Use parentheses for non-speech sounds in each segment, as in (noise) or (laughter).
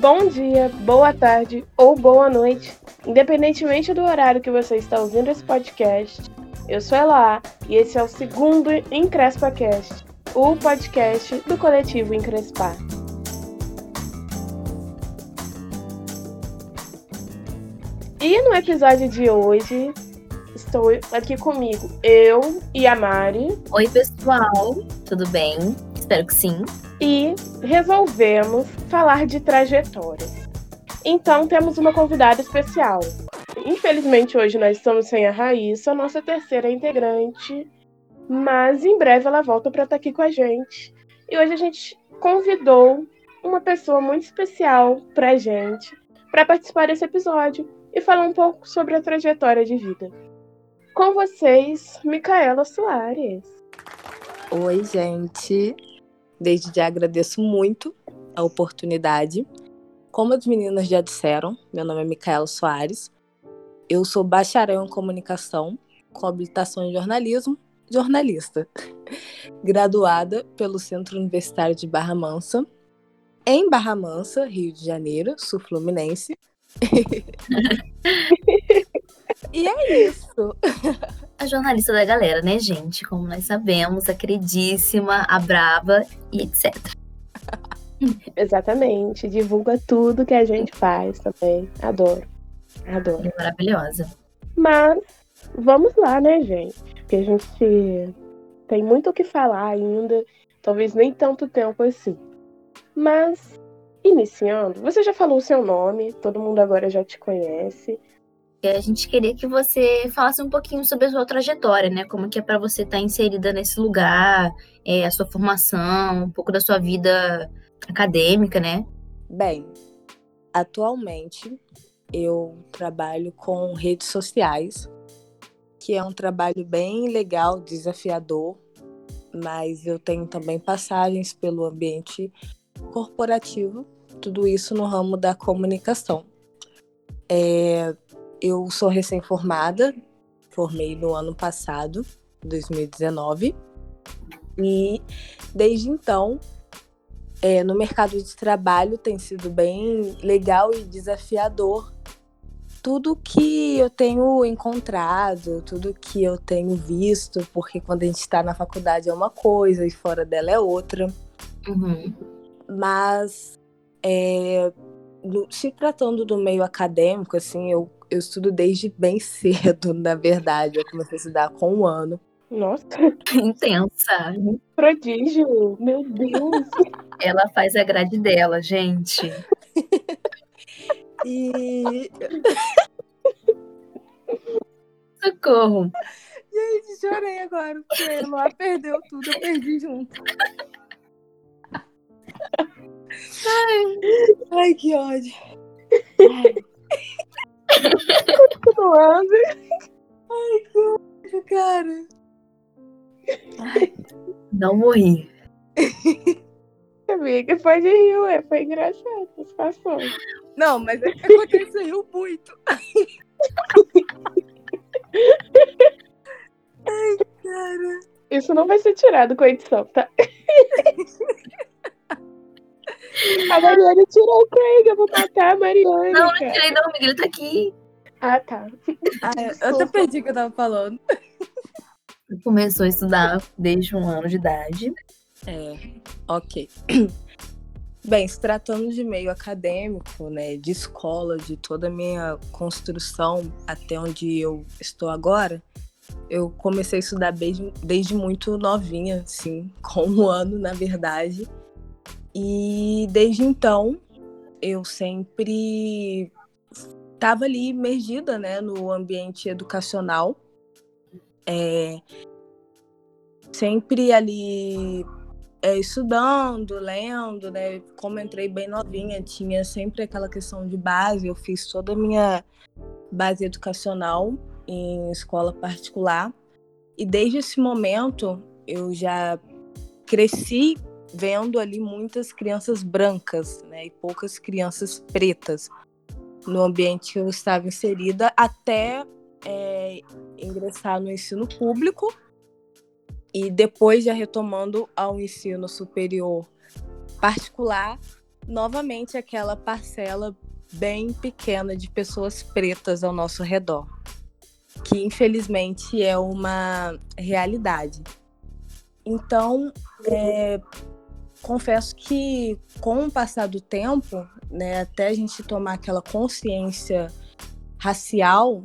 Bom dia, boa tarde ou boa noite, independentemente do horário que você está ouvindo esse podcast. Eu sou Ela e esse é o segundo EncrespaCast, o podcast do coletivo Encrespar. E no episódio de hoje, estou aqui comigo, eu e a Mari. Oi, pessoal, tudo bem? Espero que sim. E resolvemos falar de trajetórias. Então, temos uma convidada especial. Infelizmente, hoje nós estamos sem a Raíssa, nossa terceira integrante, mas em breve ela volta para estar aqui com a gente. E hoje a gente convidou uma pessoa muito especial para a gente para participar desse episódio e falar um pouco sobre a trajetória de vida. Com vocês, Micaela Soares. Oi, gente. Desde já agradeço muito a oportunidade. Como as meninas já disseram, meu nome é Micaela Soares. Eu sou bacharel em comunicação, com habilitação em jornalismo, jornalista. (laughs) Graduada pelo Centro Universitário de Barra Mansa, em Barra Mansa, Rio de Janeiro, sul fluminense. E é isso. A jornalista da galera, né, gente? Como nós sabemos, a queridíssima, a brava e etc. Exatamente. Divulga tudo que a gente faz também. Adoro. Adoro. É maravilhosa. Mas vamos lá, né, gente? Porque a gente tem muito o que falar ainda. Talvez nem tanto tempo assim. Mas Iniciando, você já falou o seu nome, todo mundo agora já te conhece. A gente queria que você falasse um pouquinho sobre a sua trajetória, né? Como que é para você estar tá inserida nesse lugar, é, a sua formação, um pouco da sua vida acadêmica, né? Bem, atualmente eu trabalho com redes sociais, que é um trabalho bem legal, desafiador, mas eu tenho também passagens pelo ambiente corporativo, tudo isso no ramo da comunicação. É, eu sou recém-formada, formei no ano passado, 2019, e desde então, é, no mercado de trabalho tem sido bem legal e desafiador. Tudo que eu tenho encontrado, tudo que eu tenho visto, porque quando a gente está na faculdade é uma coisa e fora dela é outra. Uhum mas é, se tratando do meio acadêmico, assim, eu, eu estudo desde bem (laughs) cedo, na verdade. Eu comecei a estudar com um ano. Nossa, intensa. Prodígio, meu Deus. Ela faz a grade dela, gente. e. (laughs) Socorro. Gente, chorei agora, porque ela perdeu tudo, eu perdi junto. Ai, ai que ódio. Ai. Continuando. Ai, que ódio, cara. Ai. Não morri. Amiga, pode rir, ué. Foi engraçado situação. Não, mas é que aconteceu muito. Ai, cara. Isso não vai ser tirado com a edição, tá? (laughs) (laughs) A Mariana tirou o Craig, eu vou matar a Mariana. Não, não tirei não, amiga, ele tá aqui. Ah, tá. Ah, eu até perdi o que eu tava falando. Começou a estudar desde um ano de idade. É, ok. (clears throat) Bem, se tratando de meio acadêmico, né, de escola, de toda a minha construção até onde eu estou agora, eu comecei a estudar desde, desde muito novinha, assim, (laughs) com um ano, na verdade. E desde então eu sempre estava ali imergida né, no ambiente educacional. É, sempre ali é, estudando, lendo, né? Como entrei bem novinha, tinha sempre aquela questão de base. Eu fiz toda a minha base educacional em escola particular. E desde esse momento eu já cresci vendo ali muitas crianças brancas, né, e poucas crianças pretas no ambiente que eu estava inserida até é, ingressar no ensino público e depois já retomando ao ensino superior particular, novamente aquela parcela bem pequena de pessoas pretas ao nosso redor, que infelizmente é uma realidade. Então, é, confesso que com o passar do tempo, né, até a gente tomar aquela consciência racial,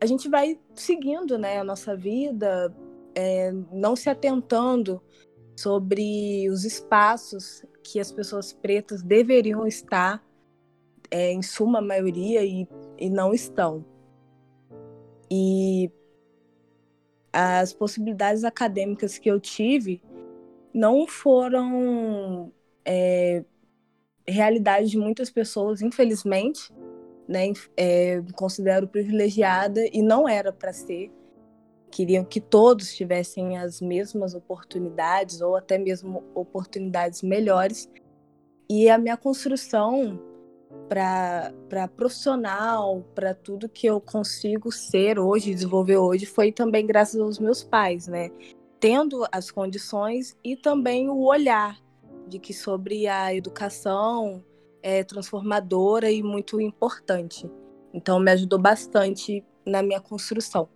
a gente vai seguindo né, a nossa vida, é, não se atentando sobre os espaços que as pessoas pretas deveriam estar, é, em suma maioria, e, e não estão. E as possibilidades acadêmicas que eu tive não foram é, realidade de muitas pessoas, infelizmente. Né, é, considero privilegiada e não era para ser. Queriam que todos tivessem as mesmas oportunidades ou até mesmo oportunidades melhores. E a minha construção para profissional, para tudo que eu consigo ser hoje, desenvolver hoje, foi também graças aos meus pais, né? Tendo as condições e também o olhar de que sobre a educação é transformadora e muito importante. Então me ajudou bastante na minha construção.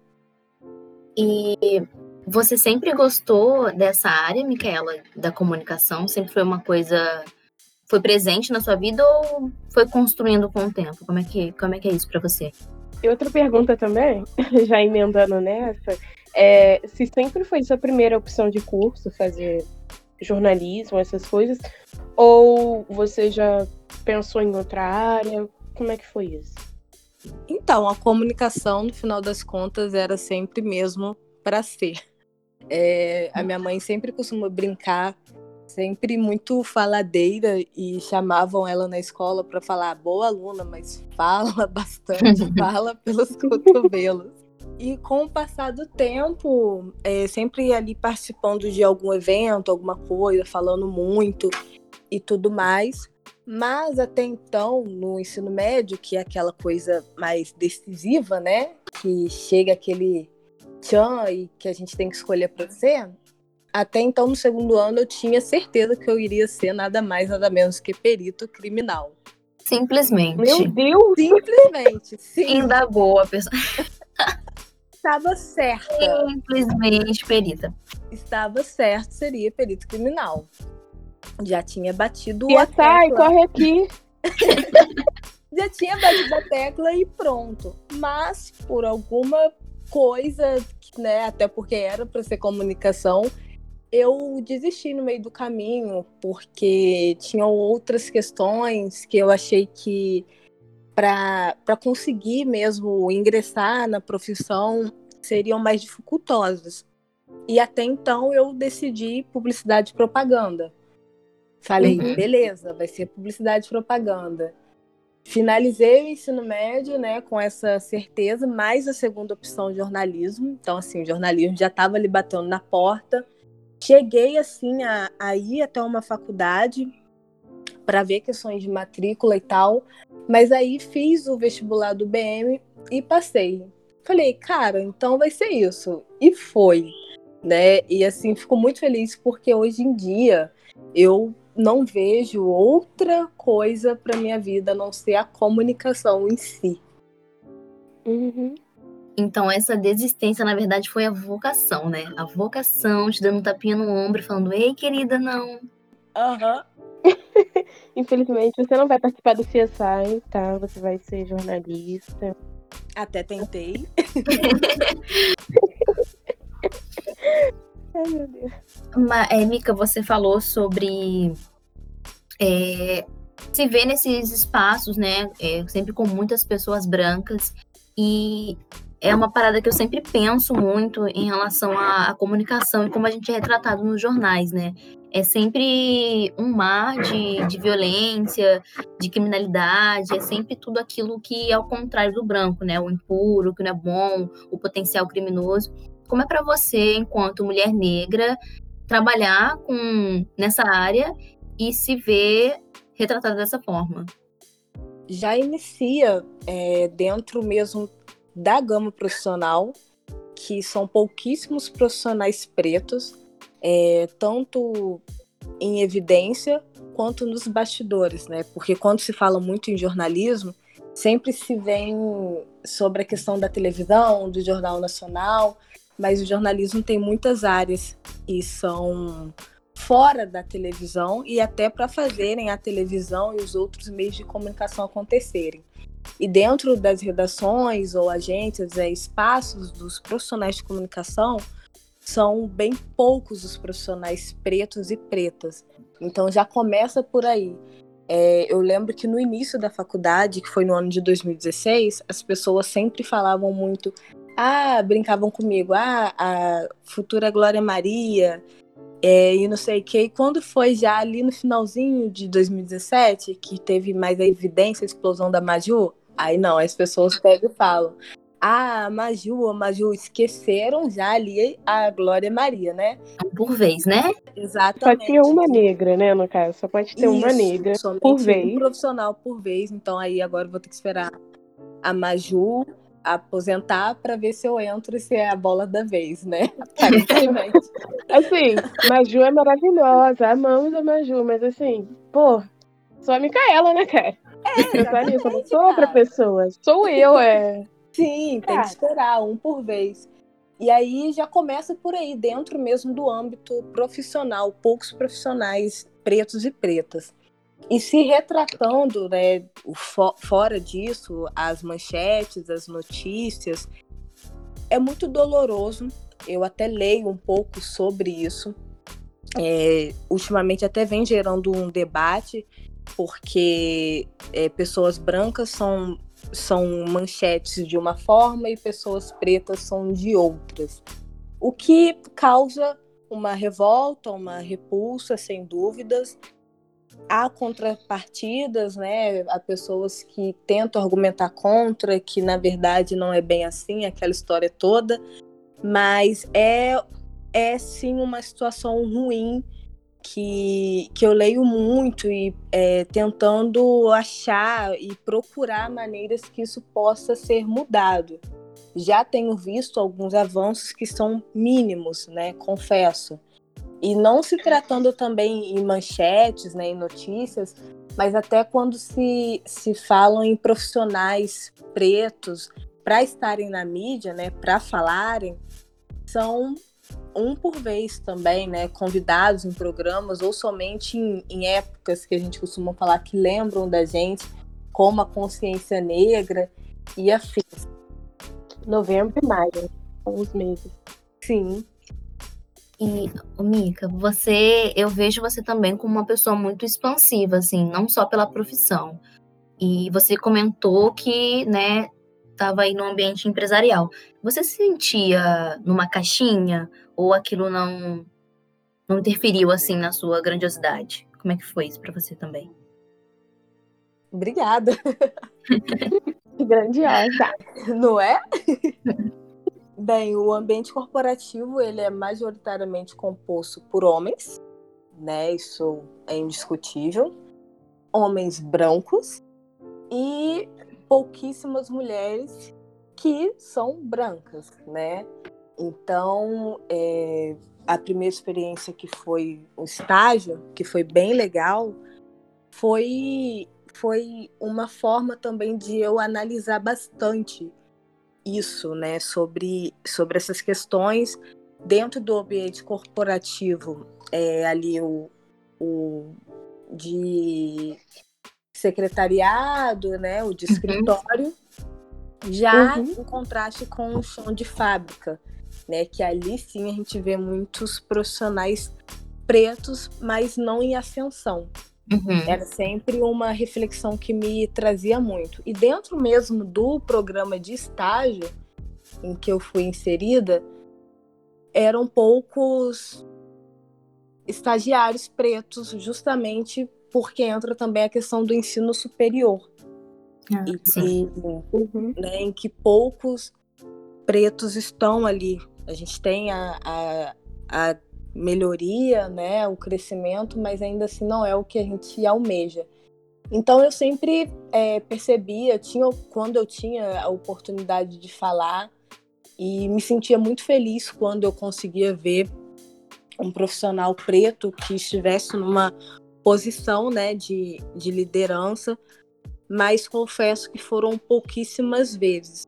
E você sempre gostou dessa área, Micaela, da comunicação? Sempre foi uma coisa foi presente na sua vida ou foi construindo com o tempo? Como é que, como é, que é isso para você? E outra pergunta também, (laughs) já emendando nessa, é se sempre foi sua primeira opção de curso fazer jornalismo, essas coisas, ou você já pensou em outra área? Como é que foi isso? Então, a comunicação, no final das contas, era sempre mesmo para ser. É, a minha mãe sempre costuma brincar sempre muito faladeira e chamavam ela na escola para falar boa aluna, mas fala (laughs) bastante, (laughs) fala pelos cotovelos. E com o passar do tempo, é, sempre ali participando de algum evento, alguma coisa, falando muito e tudo mais. Mas até então, no ensino médio, que é aquela coisa mais decisiva, né? Que chega aquele tchan e que a gente tem que escolher para ser, até então, no segundo ano, eu tinha certeza que eu iria ser nada mais, nada menos que perito criminal. Simplesmente. Meu Deus! Simplesmente, sim. Ainda boa, pessoa. (laughs) Estava certa. Simplesmente perita. Estava certo, seria perito criminal. Já tinha batido e a sai, tecla. corre aqui. (laughs) Já tinha batido a tecla e pronto. Mas, por alguma coisa, né, até porque era para ser comunicação, eu desisti no meio do caminho, porque tinham outras questões que eu achei que para conseguir mesmo ingressar na profissão seriam mais dificultosas. E até então eu decidi publicidade e propaganda. Falei, uhum. beleza, vai ser publicidade e propaganda. Finalizei o ensino médio, né, com essa certeza, mais a segunda opção jornalismo. Então, assim, o jornalismo já estava ali batendo na porta. Cheguei assim a, a ir até uma faculdade para ver questões de matrícula e tal, mas aí fiz o vestibular do BM e passei. Falei, cara, então vai ser isso. E foi, né? E assim, fico muito feliz porque hoje em dia eu não vejo outra coisa para minha vida a não ser a comunicação em si. Uhum. Então, essa desistência, na verdade, foi a vocação, né? A vocação te dando um tapinha no ombro, falando: Ei, querida, não. Aham. Uhum. (laughs) Infelizmente, você não vai participar do CSI, tá? Você vai ser jornalista. Até tentei. (laughs) Ai, meu Deus. Mas, é, Mica, você falou sobre é, se ver nesses espaços, né? É, sempre com muitas pessoas brancas. E é uma parada que eu sempre penso muito em relação à, à, comunicação e como a gente é retratado nos jornais, né? É sempre um mar de, de violência, de criminalidade, é sempre tudo aquilo que é ao contrário do branco, né? O impuro, o que não é bom, o potencial criminoso. Como é para você, enquanto mulher negra, trabalhar com nessa área e se ver retratada dessa forma? Já inicia é, dentro mesmo da gama profissional, que são pouquíssimos profissionais pretos, é, tanto em evidência quanto nos bastidores, né? Porque quando se fala muito em jornalismo, sempre se vem sobre a questão da televisão, do jornal nacional, mas o jornalismo tem muitas áreas que são fora da televisão e até para fazerem a televisão e os outros meios de comunicação acontecerem. E dentro das redações ou agências, é, espaços dos profissionais de comunicação, são bem poucos os profissionais pretos e pretas. Então já começa por aí. É, eu lembro que no início da faculdade, que foi no ano de 2016, as pessoas sempre falavam muito, ah, brincavam comigo, ah, a futura Glória Maria, é, e não sei o que. E quando foi já ali no finalzinho de 2017, que teve mais a evidência, a explosão da Maju, aí não, as pessoas pegam e falam, a Maju, a Maju, esqueceram já ali a Glória Maria, né? Por vez, né? Exatamente. Só tinha uma negra, né, no caso. Só pode ter Isso, uma negra por um vez. profissional por vez. Então aí agora eu vou ter que esperar a Maju aposentar para ver se eu entro e se é a bola da vez, né? (laughs) Assim, Maju é maravilhosa, amamos a Maju, mas assim, pô, sou a Micaela, né, cara? É, eu sou outra pessoa. Sou eu, é. Sim, (laughs) tem que esperar um por vez. E aí já começa por aí, dentro mesmo do âmbito profissional, poucos profissionais pretos e pretas. E se retratando, né, o fo- fora disso, as manchetes, as notícias, é muito doloroso. Eu até leio um pouco sobre isso. É, ultimamente até vem gerando um debate, porque é, pessoas brancas são são manchetes de uma forma e pessoas pretas são de outras. O que causa uma revolta, uma repulsa, sem dúvidas. Há contrapartidas, né? Há pessoas que tentam argumentar contra, que na verdade não é bem assim, aquela história toda. Mas é, é sim uma situação ruim que, que eu leio muito e é, tentando achar e procurar maneiras que isso possa ser mudado. Já tenho visto alguns avanços que são mínimos, né? Confesso. E não se tratando também em manchetes, né, em notícias, mas até quando se, se falam em profissionais pretos para estarem na mídia, né, para falarem, são um por vez também, né? Convidados em programas ou somente em, em épocas que a gente costuma falar que lembram da gente, como a consciência negra e afins. Novembro e maio, alguns meses. Sim, E, Mica, você, eu vejo você também como uma pessoa muito expansiva, assim, não só pela profissão. E você comentou que, né, estava aí no ambiente empresarial. Você se sentia numa caixinha ou aquilo não não interferiu assim na sua grandiosidade? Como é que foi isso para você também? obrigada. (laughs) Grandiosa. Não é? (laughs) Bem, o ambiente corporativo ele é majoritariamente composto por homens, né? Isso é indiscutível. Homens brancos e pouquíssimas mulheres que são brancas, né? Então, é, a primeira experiência que foi o estágio, que foi bem legal, foi foi uma forma também de eu analisar bastante isso, né, sobre, sobre essas questões dentro do ambiente corporativo, é, ali o, o de secretariado, né, o de Uhum. escritório, já Uhum. em contraste com o chão de fábrica, né, que ali sim a gente vê muitos profissionais pretos, mas não em ascensão. Uhum. Era sempre uma reflexão que me trazia muito. E dentro mesmo do programa de estágio em que eu fui inserida, eram poucos estagiários pretos, justamente porque entra também a questão do ensino superior, Ah, e, sim. e, Uhum. né, em que poucos pretos estão ali. A gente tem a, a, a melhoria, né, o crescimento, mas ainda assim não é o que a gente almeja. Então eu sempre é, percebia, tinha, quando eu tinha a oportunidade de falar, e me sentia muito feliz quando eu conseguia ver um profissional preto que estivesse numa posição né, de, de liderança, mas confesso que foram pouquíssimas vezes,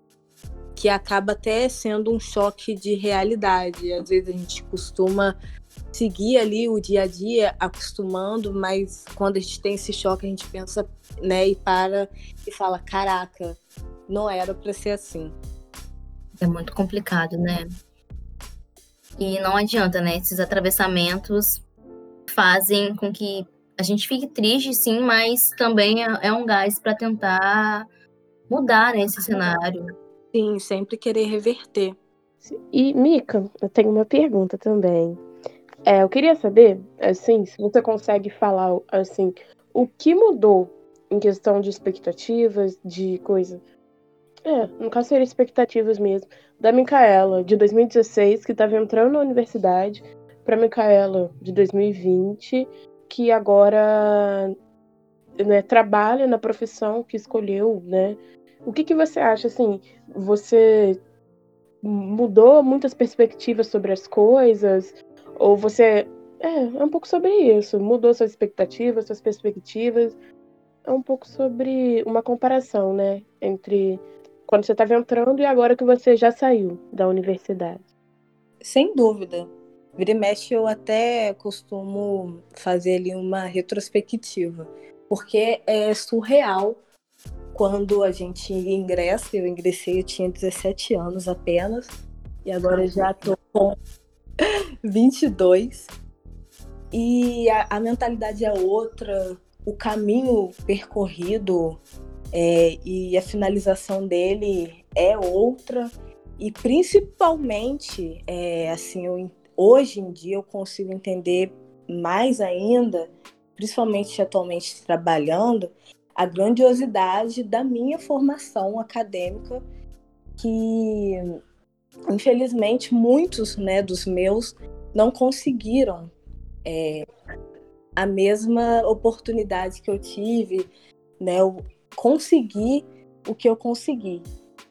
que acaba até sendo um choque de realidade. Às vezes a gente costuma seguir ali o dia a dia acostumando, mas quando a gente tem esse choque a gente pensa, né, e para e fala, caraca, não era para ser assim. É muito complicado, né? E não adianta, né? Esses atravessamentos fazem com que a gente fique triste, sim, mas também é, é um gás para tentar mudar né, esse cenário. Sim, sempre querer reverter. E, Mica, eu tenho uma pergunta também. É, eu queria saber, assim, se você consegue falar, assim, o que mudou em questão de expectativas, de coisa. É, no caso seria expectativas mesmo. Da Micaela, de 2016, que estava entrando na universidade, para Micaela, de 2020, que agora né, trabalha na profissão que escolheu, né? O que, que você acha, assim, você mudou muitas perspectivas sobre as coisas? Ou você... É, é um pouco sobre isso. Mudou suas expectativas, suas perspectivas. É um pouco sobre uma comparação, né? Entre quando você estava entrando e agora que você já saiu da universidade. Sem dúvida. Vira e mexe, eu até costumo fazer ali uma retrospectiva, porque é surreal quando a gente ingressa. Eu ingressei, eu tinha 17 anos apenas, e agora já estou com (laughs) 22. E a, a mentalidade é outra, o caminho percorrido é, e a finalização dele é outra e principalmente é, assim eu, hoje em dia eu consigo entender mais ainda principalmente atualmente trabalhando a grandiosidade da minha formação acadêmica que infelizmente muitos né dos meus não conseguiram é, a mesma oportunidade que eu tive né conseguir o que eu consegui.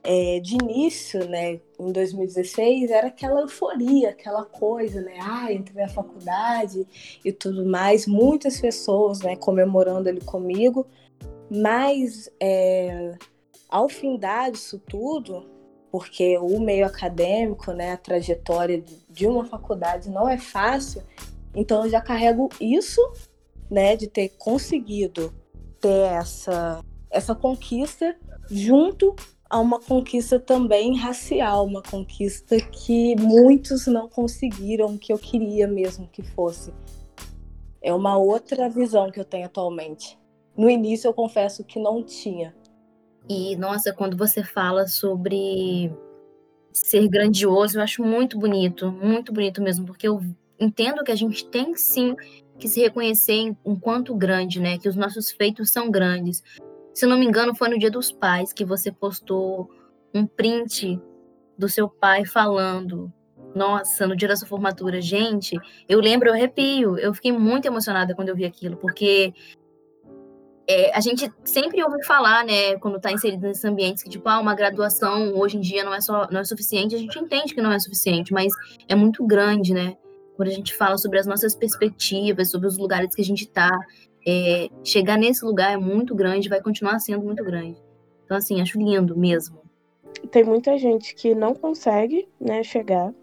É, de início, né, em 2016, era aquela euforia, aquela coisa, né, ah, entrei na faculdade e tudo mais, muitas pessoas, né, comemorando ali comigo, mas é, ao findar disso tudo, porque o meio acadêmico, né, a trajetória de, de uma faculdade não é fácil, então eu já carrego isso, né, de ter conseguido ter essa essa conquista junto a uma conquista também racial, uma conquista que muitos não conseguiram, que eu queria mesmo que fosse. É uma outra visão que eu tenho atualmente. No início eu confesso que não tinha. E nossa, quando você fala sobre ser grandioso, eu acho muito bonito, muito bonito mesmo, porque eu entendo que a gente tem sim que se reconhecer enquanto grande, né? Que os nossos feitos são grandes. Se não me engano, foi no Dia dos Pais que você postou um print do seu pai falando. Nossa, no dia da sua formatura, gente, eu lembro, eu arrepio. Eu fiquei muito emocionada quando eu vi aquilo, porque é, a gente sempre ouve falar, né, quando está inserido nesses ambientes, que tipo, ah, uma graduação hoje em dia não é só não é suficiente. A gente entende que não é suficiente, mas é muito grande, né? Quando a gente fala sobre as nossas perspectivas, sobre os lugares que a gente está, é, chegar nesse lugar é muito grande, vai continuar sendo muito grande. Então, assim, acho lindo mesmo. Tem muita gente que não consegue, né, chegar,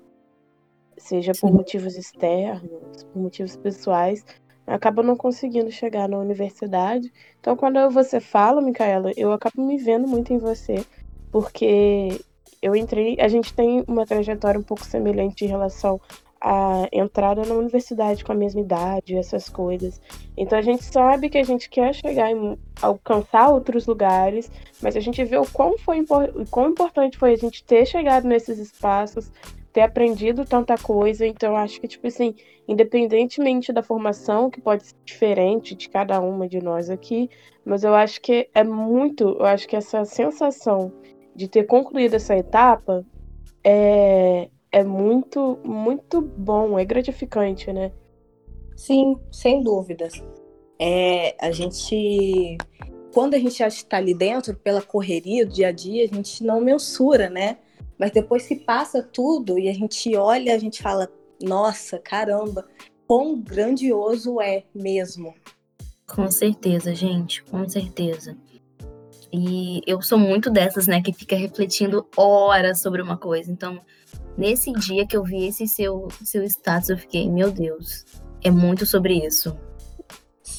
seja por Sim. motivos externos, por motivos pessoais, acaba não conseguindo chegar na universidade. Então, quando você fala, Micaela, eu acabo me vendo muito em você, porque eu entrei, a gente tem uma trajetória um pouco semelhante em relação a entrada na universidade com a mesma idade, essas coisas. Então a gente sabe que a gente quer chegar em alcançar outros lugares, mas a gente vê o quão, foi, o quão importante foi a gente ter chegado nesses espaços, ter aprendido tanta coisa. Então acho que, tipo assim, independentemente da formação, que pode ser diferente de cada uma de nós aqui, mas eu acho que é muito, eu acho que essa sensação de ter concluído essa etapa é, é muito, muito bom, é gratificante, né? Sim, sem dúvidas. É, a gente, quando a gente está ali dentro, pela correria do dia a dia, a gente não mensura, né? Mas depois que passa tudo e a gente olha, a gente fala, nossa, caramba, quão grandioso é mesmo. Com certeza, gente, com certeza. E eu sou muito dessas, né, que fica refletindo horas sobre uma coisa. Então, nesse dia que eu vi esse seu, seu status, eu fiquei, meu Deus, é muito sobre isso.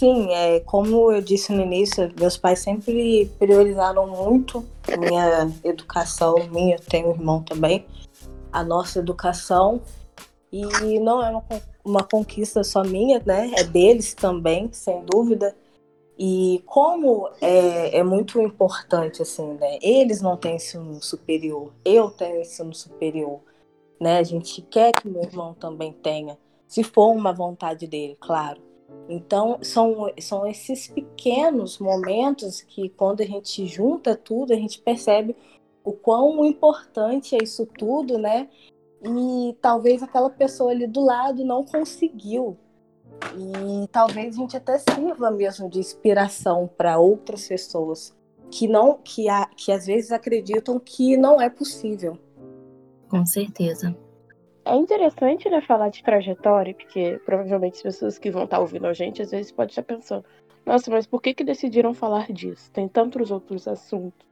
Sim, é, como eu disse no início, meus pais sempre priorizaram muito minha educação, minha, tenho um irmão também, a nossa educação. E não é uma, uma conquista só minha, né? É deles também, sem dúvida. E como é, é muito importante, assim, né? Eles não têm ensino superior, eu tenho ensino superior, né? A gente quer que meu irmão também tenha, se for uma vontade dele, claro. Então, são, são esses pequenos momentos que, quando a gente junta tudo, a gente percebe o quão importante é isso tudo, né? E talvez aquela pessoa ali do lado não conseguiu, e talvez a gente até sirva mesmo de inspiração para outras pessoas que não que, a, que às vezes acreditam que não é possível. Com certeza. É interessante né, falar de trajetória, porque provavelmente as pessoas que vão estar tá ouvindo a gente às vezes podem estar pensando: nossa, mas por que, que decidiram falar disso? Tem tantos outros assuntos.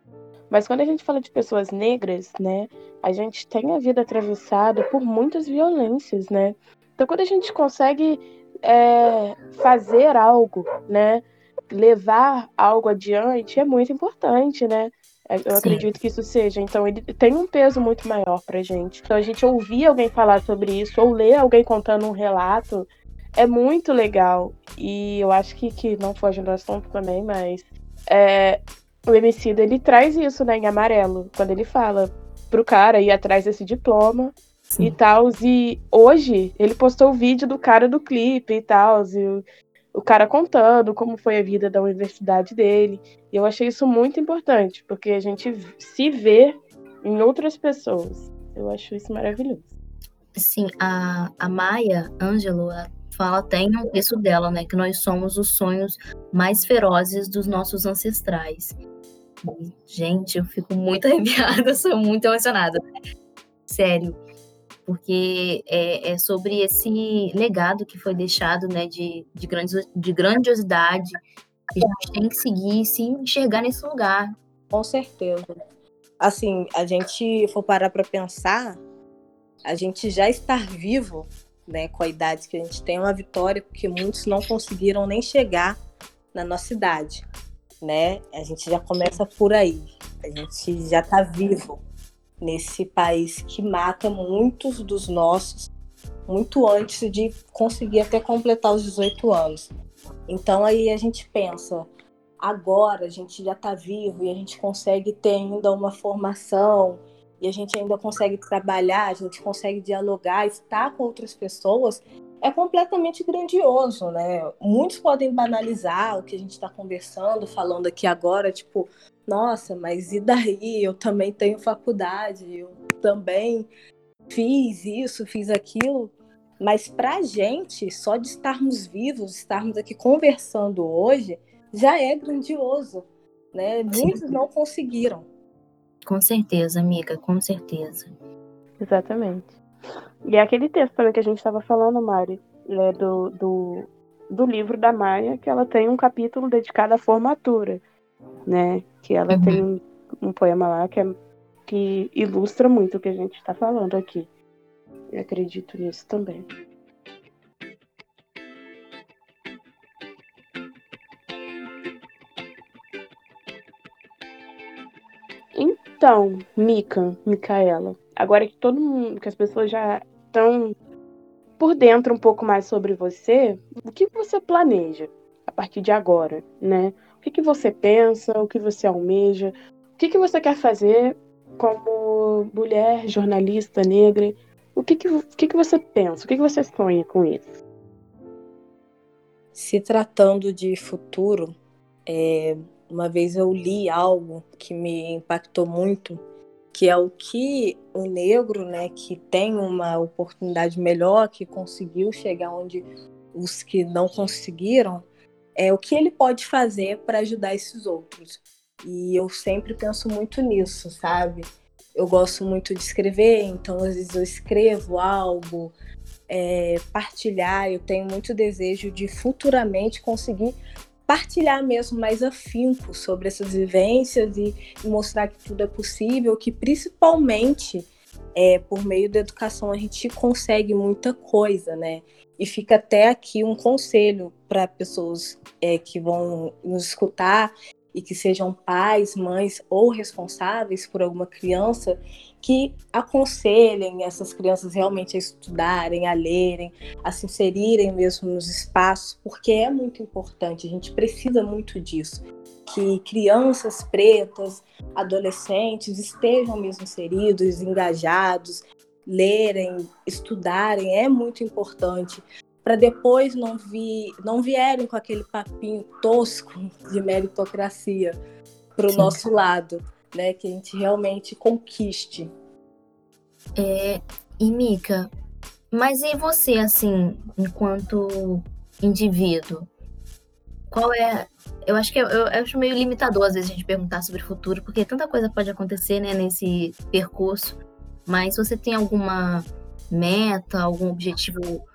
Mas quando a gente fala de pessoas negras, né, a gente tem a vida atravessada por muitas violências, né? Então quando a gente consegue é, fazer algo, né? Levar algo adiante é muito importante, né? É, eu Sim. acredito que isso seja. Então, ele tem um peso muito maior pra gente. Então, a gente ouvir alguém falar sobre isso, ou ler alguém contando um relato, é muito legal. E eu acho que, que não foge do assunto também, mas é, o Emicida, ele traz isso, né, em amarelo, quando ele fala pro cara ir atrás desse diploma, Sim. e tal. E hoje ele postou o vídeo do cara do clipe e tal, e o, cara contando como foi a vida da universidade dele. E eu achei isso muito importante, porque a gente se vê em outras pessoas. Eu acho isso maravilhoso. Sim, a, a Maia Ângelo fala até em um texto dela, né, que nós somos os sonhos mais ferozes dos nossos ancestrais. Gente, eu fico muito (laughs) arrepiada, sou muito emocionada. Sério porque é, é, sobre esse legado que foi deixado, né, de, de, de grandiosidade, que a gente tem que seguir e se enxergar nesse lugar. Com certeza. Assim, a gente for parar para pensar, a gente já estar vivo, né, com a idade que a gente tem, é uma vitória, porque muitos não conseguiram nem chegar na nossa idade, né? A gente já começa por aí. A gente já está vivo nesse país que mata muitos dos nossos muito antes de conseguir até completar os 18 anos. Então aí a gente pensa, agora a gente já está vivo e a gente consegue ter ainda uma formação e a gente ainda consegue trabalhar, a gente consegue dialogar, estar com outras pessoas, é completamente grandioso, né? Muitos podem banalizar o que a gente está conversando, falando aqui agora, tipo, nossa, mas e daí? Eu também tenho faculdade, eu também fiz isso, fiz aquilo. Mas para a gente, só de estarmos vivos, estarmos aqui conversando hoje, já é grandioso. Né? Muitos não conseguiram. Com certeza, amiga, com certeza. Exatamente. E é aquele texto também que a gente estava falando, Mari, né, do, do, do livro da Maia, que ela tem um capítulo dedicado à formatura né? Que ela uhum. tem um, um, poema lá que, é, que ilustra muito o que a gente está falando aqui. Eu acredito nisso também. Então, Mica, Micaela, agora que todo mundo, que as pessoas já estão por dentro um pouco mais sobre você, o que você planeja a partir de agora, né? O que, que você pensa, o que você almeja, o que, que você quer fazer como mulher, jornalista negra? O que, que, o que, que você pensa? O que, que você sonha com isso? Se tratando de futuro, é, uma vez eu li algo que me impactou muito, que é o que o negro, né, que tem uma oportunidade melhor, que conseguiu chegar onde os que não conseguiram, é o que ele pode fazer para ajudar esses outros. E eu sempre penso muito nisso, sabe? eu gosto muito de escrever, então às vezes eu escrevo algo, é, partilhar. Eu tenho muito desejo de futuramente conseguir partilhar mesmo mais afinco sobre essas vivências e, e mostrar que tudo é possível, que principalmente é, por meio da educação a gente consegue muita coisa, né? E fica até aqui um conselho para pessoas é, que vão nos escutar e que sejam pais, mães ou responsáveis por alguma criança, que aconselhem essas crianças realmente a estudarem, a lerem, a se inserirem mesmo nos espaços, porque é muito importante, a gente precisa muito disso. Que crianças pretas, adolescentes estejam mesmo inseridos, engajados, lerem, estudarem, é muito importante para depois não, vi, não vierem com aquele papinho tosco de meritocracia para o nosso lado, né? Que a gente realmente conquiste. É, e Mica, mas e você, assim, enquanto indivíduo? Qual é. Eu acho que eu, eu, acho meio limitador às vezes a gente perguntar sobre o futuro, porque tanta coisa pode acontecer né, nesse percurso. Mas você tem alguma meta, algum objetivo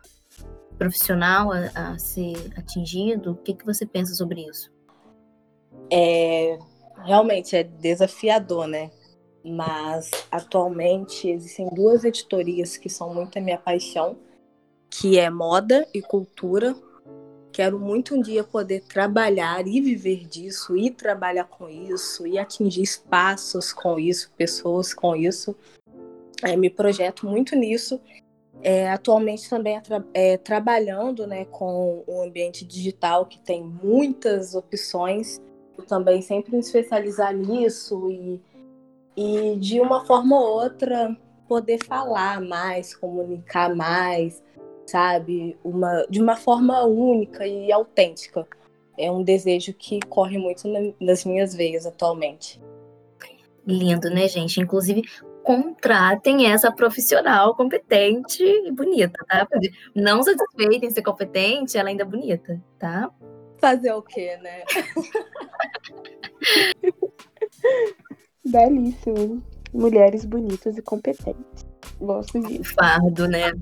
profissional a, a ser atingido? O que, que você pensa sobre isso? É, realmente é desafiador, né? Mas atualmente existem duas editorias que são muito a minha paixão, que é moda e cultura. Quero muito um dia poder trabalhar e viver disso, e trabalhar com isso, e atingir espaços com isso, pessoas com isso. É, me projeto muito nisso é, atualmente também é, tra é, trabalhando né, com o ambiente digital, que tem muitas opções, e também sempre me especializar nisso e, e, de uma forma ou outra, poder falar mais, comunicar mais, sabe? Uma, de uma forma única e autêntica. É um desejo que corre muito nas minhas veias atualmente. Lindo, né, gente? Inclusive, contratem essa profissional competente e bonita, tá? Não satisfeita em ser competente, ela ainda é bonita, tá? Fazer o quê, né? Belíssimo. Mulheres bonitas e competentes. Gosto disso. Fardo, né?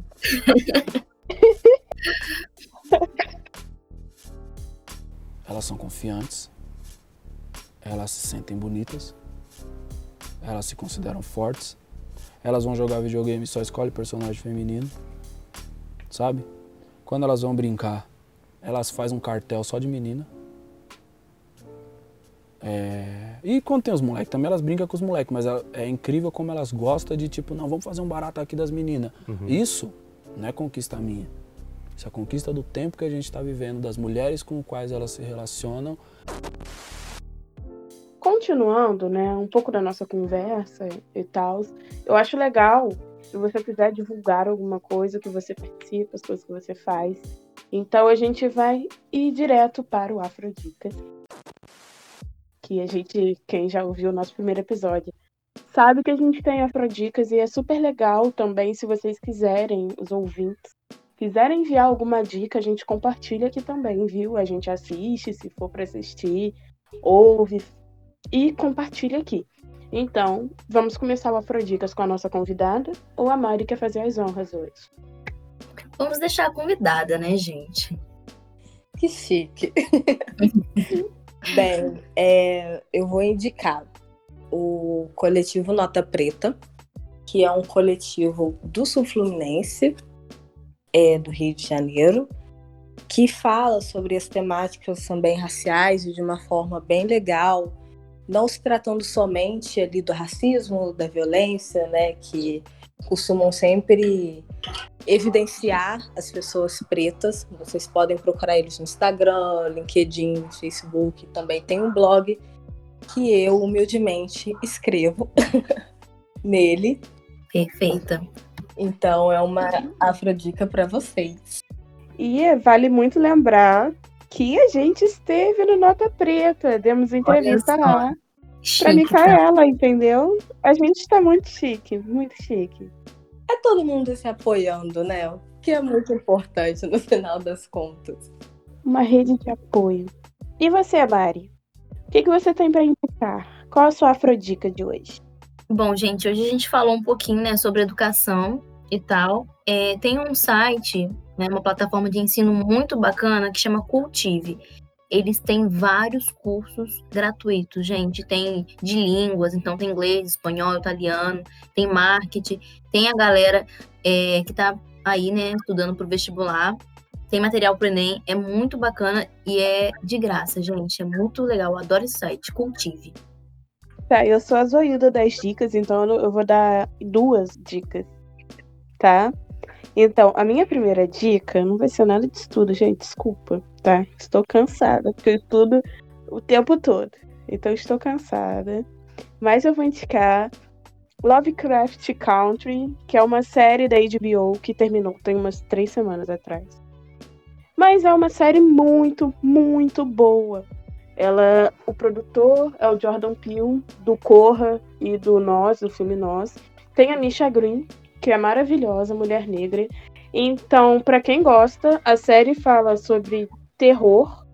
Elas são confiantes. Elas se sentem bonitas elas se consideram fortes. Elas vão jogar videogame só escolhe personagem feminino, sabe? Quando elas vão brincar, elas fazem um cartel só de menina. É... E quando tem os moleques, também elas brincam com os moleques, mas é, é, incrível como elas gostam de tipo, não, vamos fazer um barato aqui das meninas. Uhum. Isso não é conquista minha. Isso é conquista do tempo que a gente está vivendo, das mulheres com quais elas se relacionam continuando, né, um pouco da nossa conversa e tal, eu acho legal se você quiser divulgar alguma coisa que você participa, as coisas que você faz. Então a gente vai ir direto para o Afrodicas. Que a gente, quem já ouviu o nosso primeiro episódio, sabe que a gente tem Afrodicas e é super legal também se vocês quiserem, os ouvintes, quiserem enviar alguma dica, a gente compartilha aqui também, viu? A gente assiste, se for para assistir, ouve, e compartilha aqui. Então, vamos começar o Afrodicas com a nossa convidada ou a Mari quer fazer as honras hoje? Vamos deixar a convidada, né, gente? Que chique. (laughs) Bem, é, eu vou indicar o coletivo Nota Preta, que é um coletivo do Sul Fluminense, é, do Rio de Janeiro, que fala sobre as temáticas também raciais de uma forma bem legal, não se tratando somente ali do racismo, da violência, né, que costumam sempre evidenciar as pessoas pretas. Vocês podem procurar eles no Instagram, LinkedIn, Facebook, também tem um blog que eu humildemente escrevo (laughs) nele. Perfeita. Então é uma afrodica para vocês. E vale muito lembrar que a gente esteve no Nota Preta, demos entrevista lá pra Micaela, entendeu? A gente tá muito chique, muito chique. É todo mundo se apoiando, né? O que é muito importante no final das contas. Uma rede de apoio. E você, Mari? O que, que você tem para indicar? Qual a sua afrodica de hoje? Bom, gente, hoje a gente falou um pouquinho, né, sobre educação e tal. É, tem um site, né, uma plataforma de ensino muito bacana que chama Cultive. Eles têm vários cursos gratuitos, gente. Tem de línguas, então tem inglês, espanhol, italiano, tem marketing, tem a galera é, que está aí, né, estudando para o vestibular. Tem material para Enem, é muito bacana e é de graça, gente. É muito legal, adoro esse site, Cultive. Tá, eu sou a Zoilda das dicas, então eu vou dar duas dicas, tá? Então, a minha primeira dica não vai ser nada de estudo, gente, desculpa, tá? Estou cansada, porque eu estudo o tempo todo. Então, estou cansada. Mas eu vou indicar Lovecraft Country, que é uma série da HBO que terminou tem umas três semanas atrás. Mas é uma série muito, muito boa. Ela, o produtor é o Jordan Peele, do Corra e do Nós, do filme Nós. Tem a Nisha Green, que é maravilhosa, mulher negra. Então, para quem gosta, a série fala sobre terror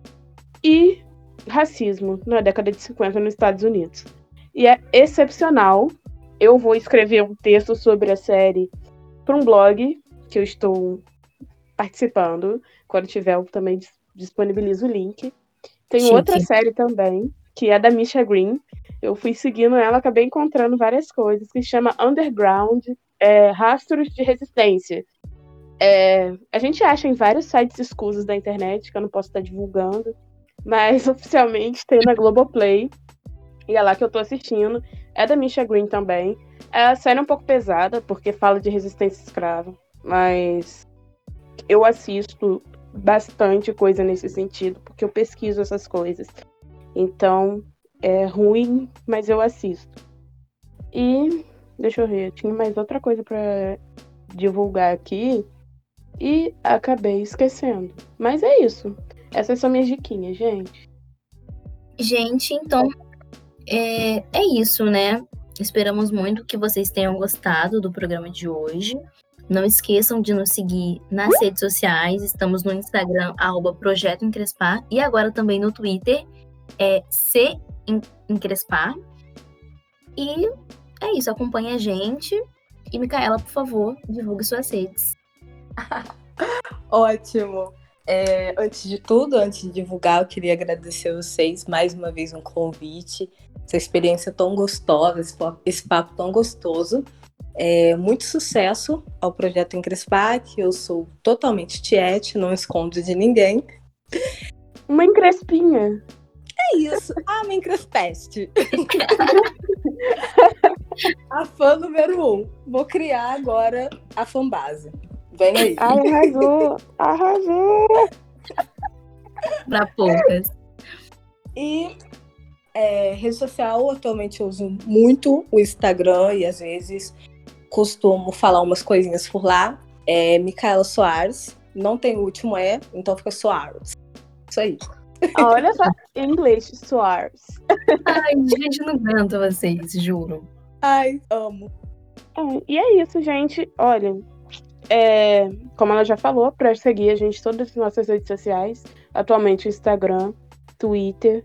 e racismo na década de 50 nos Estados Unidos. E é excepcional. Eu vou escrever um texto sobre a série para um blog que eu estou participando. Quando tiver, eu também disponibilizo o link. Tem Chique. outra série também, que é da Misha Green. Eu fui seguindo ela, acabei encontrando várias coisas, que chama Underground é, Rastros de Resistência. É, a gente acha em vários sites escusos da internet, que eu não posso estar divulgando, mas (laughs) oficialmente tem na Globoplay. E é lá que eu tô assistindo. É da Misha Green também. É, a série é um pouco pesada, porque fala de resistência escrava. Mas eu assisto bastante coisa nesse sentido, porque eu pesquiso essas coisas. Então, é ruim, mas eu assisto. E deixa eu ver, tinha mais outra coisa para divulgar aqui e acabei esquecendo. Mas é isso. Essas são minhas diquinhas, gente. Gente, então é, é isso, né? Esperamos muito que vocês tenham gostado do programa de hoje. Não esqueçam de nos seguir nas redes sociais. Estamos no Instagram, arroba Projeto Encrespar. E agora também no Twitter, é C Encrespar. E é isso, acompanhe a gente. E, Micaela, por favor, divulgue suas redes. (laughs) Ótimo. É, antes de tudo, antes de divulgar, eu queria agradecer a vocês mais uma vez um convite. Essa experiência tão gostosa, esse papo tão gostoso. É, muito sucesso ao projeto Encrespar, que eu sou totalmente tiete, não escondo de ninguém. Uma encrespinha. É isso. Ah, uma encrespeste. (laughs) a fã número um. Vou criar agora a fanbase. Vem aí. Arrasou! Arrasou! Pra poucas. E é, rede social, atualmente eu uso muito o Instagram e às vezes costumo falar umas coisinhas por lá. É Micaela Soares. Não tem o último E, então fica Soares. Isso aí. Olha só, em inglês, Soares. Ai, gente, não aguento vocês, juro. Ai, amo. É, e é isso, gente. Olha, é, como ela já falou, para seguir a gente todas as nossas redes sociais. Atualmente Instagram, Twitter.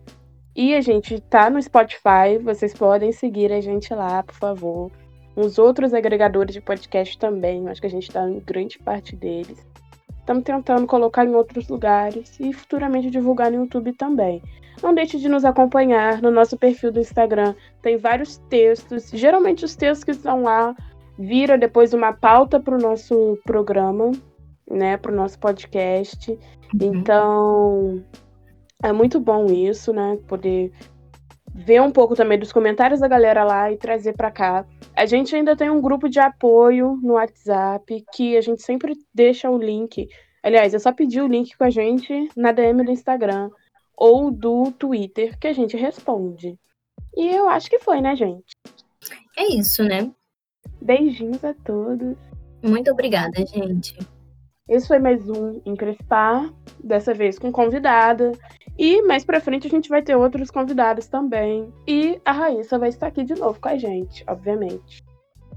E a gente tá no Spotify. Vocês podem seguir a gente lá, por favor uns outros agregadores de podcast também. Acho que a gente está em grande parte deles. Estamos tentando colocar em outros lugares e futuramente divulgar no YouTube também. Não deixe de nos acompanhar no nosso perfil do Instagram. Tem vários textos. Geralmente os textos que estão lá vira depois uma pauta para o nosso programa, né? Para o nosso podcast. Uhum. Então é muito bom isso, né? Poder ver um pouco também dos comentários da galera lá e trazer para cá. A gente ainda tem um grupo de apoio no WhatsApp que a gente sempre deixa o link. Aliás, é só pedir o link com a gente na DM do Instagram ou do Twitter que a gente responde. E eu acho que foi, né, gente? É isso, né? Beijinhos a todos. Muito obrigada, gente. Esse foi mais um Encrespar, dessa vez com convidada. E mais pra frente a gente vai ter outros convidados também. E a Raíssa vai estar aqui de novo com a gente, obviamente.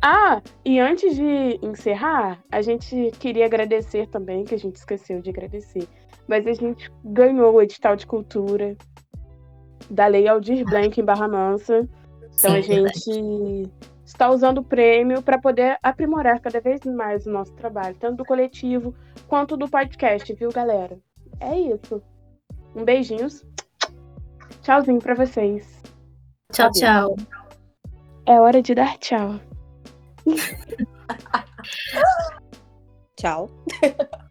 Ah, e antes de encerrar, a gente queria agradecer também, que a gente esqueceu de agradecer. Mas a gente ganhou o edital de cultura da Lei Aldir Blanc em Barra Mansa. Então Sim, a gente está usando o prêmio para poder aprimorar cada vez mais o nosso trabalho, tanto do coletivo quanto do podcast, viu, galera? É isso. Um beijinhos. Tchauzinho para vocês. Tchau, tchau. É hora de dar tchau. (laughs) Tchau. (laughs)